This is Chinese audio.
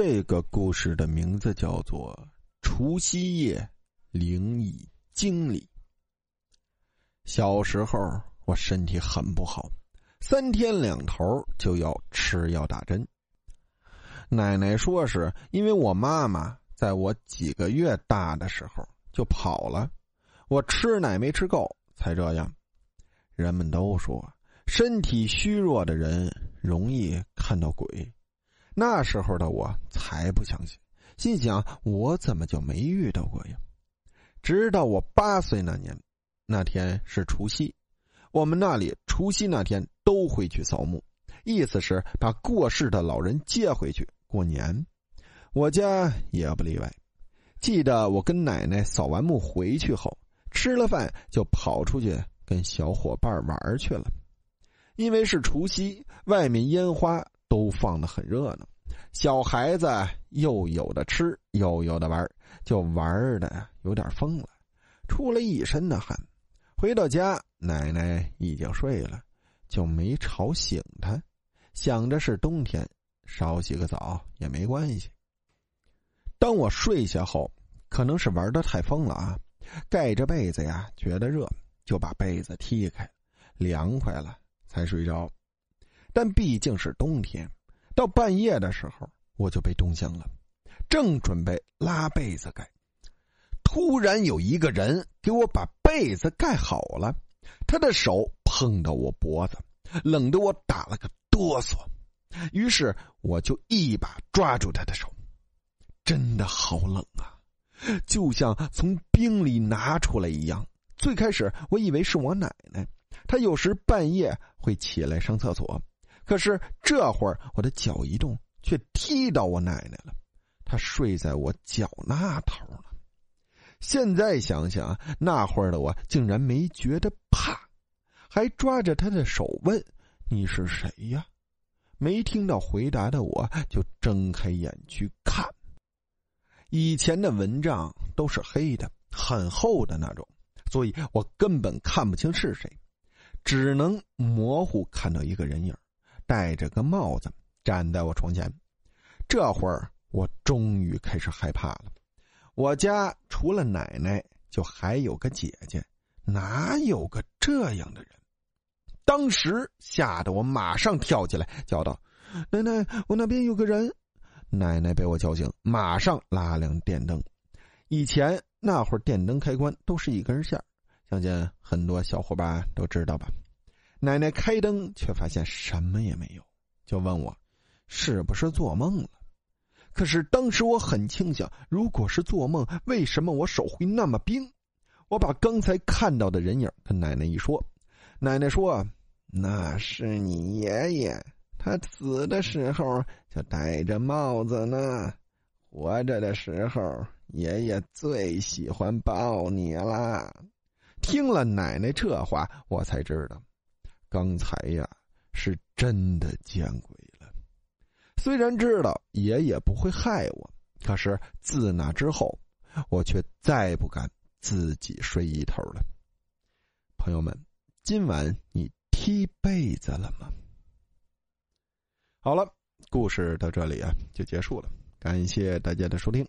这个故事的名字叫做《除夕夜灵异经历》。小时候我身体很不好，三天两头就要吃药打针。奶奶说是因为我妈妈在我几个月大的时候就跑了，我吃奶没吃够才这样。人们都说身体虚弱的人容易看到鬼。那时候的我才不相信，心想我怎么就没遇到过呀？直到我八岁那年，那天是除夕，我们那里除夕那天都会去扫墓，意思是把过世的老人接回去过年。我家也不例外。记得我跟奶奶扫完墓回去后，吃了饭就跑出去跟小伙伴玩去了，因为是除夕，外面烟花。都放的很热闹，小孩子又有的吃，又有的玩，就玩的有点疯了，出了一身的汗。回到家，奶奶已经睡了，就没吵醒她，想着是冬天，少洗个澡也没关系。当我睡下后，可能是玩的太疯了啊，盖着被子呀，觉得热，就把被子踢开，凉快了才睡着。但毕竟是冬天，到半夜的时候我就被冻醒了，正准备拉被子盖，突然有一个人给我把被子盖好了，他的手碰到我脖子，冷得我打了个哆嗦，于是我就一把抓住他的手，真的好冷啊，就像从冰里拿出来一样。最开始我以为是我奶奶，她有时半夜会起来上厕所。可是这会儿我的脚一动，却踢到我奶奶了。她睡在我脚那头了。现在想想，那会儿的我竟然没觉得怕，还抓着她的手问：“你是谁呀？”没听到回答的我，就睁开眼去看。以前的蚊帐都是黑的，很厚的那种，所以我根本看不清是谁，只能模糊看到一个人影。戴着个帽子站在我床前，这会儿我终于开始害怕了。我家除了奶奶，就还有个姐姐，哪有个这样的人？当时吓得我马上跳起来，叫道：“奶奶，我那边有个人！”奶奶被我叫醒，马上拉亮电灯。以前那会儿电灯开关都是一根线相信很多小伙伴都知道吧。奶奶开灯，却发现什么也没有，就问我：“是不是做梦了？”可是当时我很清醒，如果是做梦，为什么我手会那么冰？我把刚才看到的人影跟奶奶一说，奶奶说：“那是你爷爷，他死的时候就戴着帽子呢，活着的时候爷爷最喜欢抱你啦。”听了奶奶这话，我才知道。刚才呀，是真的见鬼了。虽然知道爷爷不会害我，可是自那之后，我却再不敢自己睡一头了。朋友们，今晚你踢被子了吗？好了，故事到这里啊就结束了，感谢大家的收听。